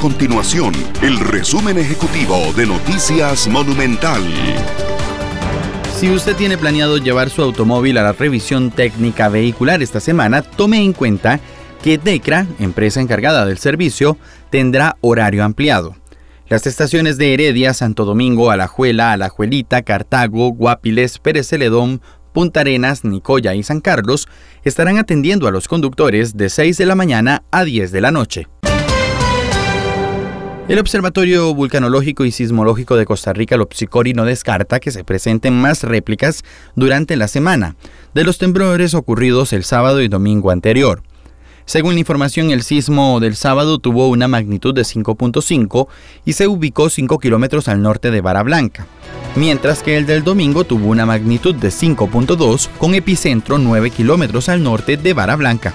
continuación el resumen ejecutivo de Noticias Monumental. Si usted tiene planeado llevar su automóvil a la revisión técnica vehicular esta semana, tome en cuenta que DECRA, empresa encargada del servicio, tendrá horario ampliado. Las estaciones de Heredia, Santo Domingo, Alajuela, Alajuelita, Cartago, Guapiles, Pérez Celedón, Punta Arenas, Nicoya y San Carlos estarán atendiendo a los conductores de 6 de la mañana a 10 de la noche. El Observatorio Vulcanológico y Sismológico de Costa Rica, el Opsicori, no descarta que se presenten más réplicas durante la semana de los temblores ocurridos el sábado y domingo anterior. Según la información, el sismo del sábado tuvo una magnitud de 5.5 y se ubicó 5 kilómetros al norte de Vara Blanca, mientras que el del domingo tuvo una magnitud de 5.2 con epicentro 9 kilómetros al norte de Vara Blanca.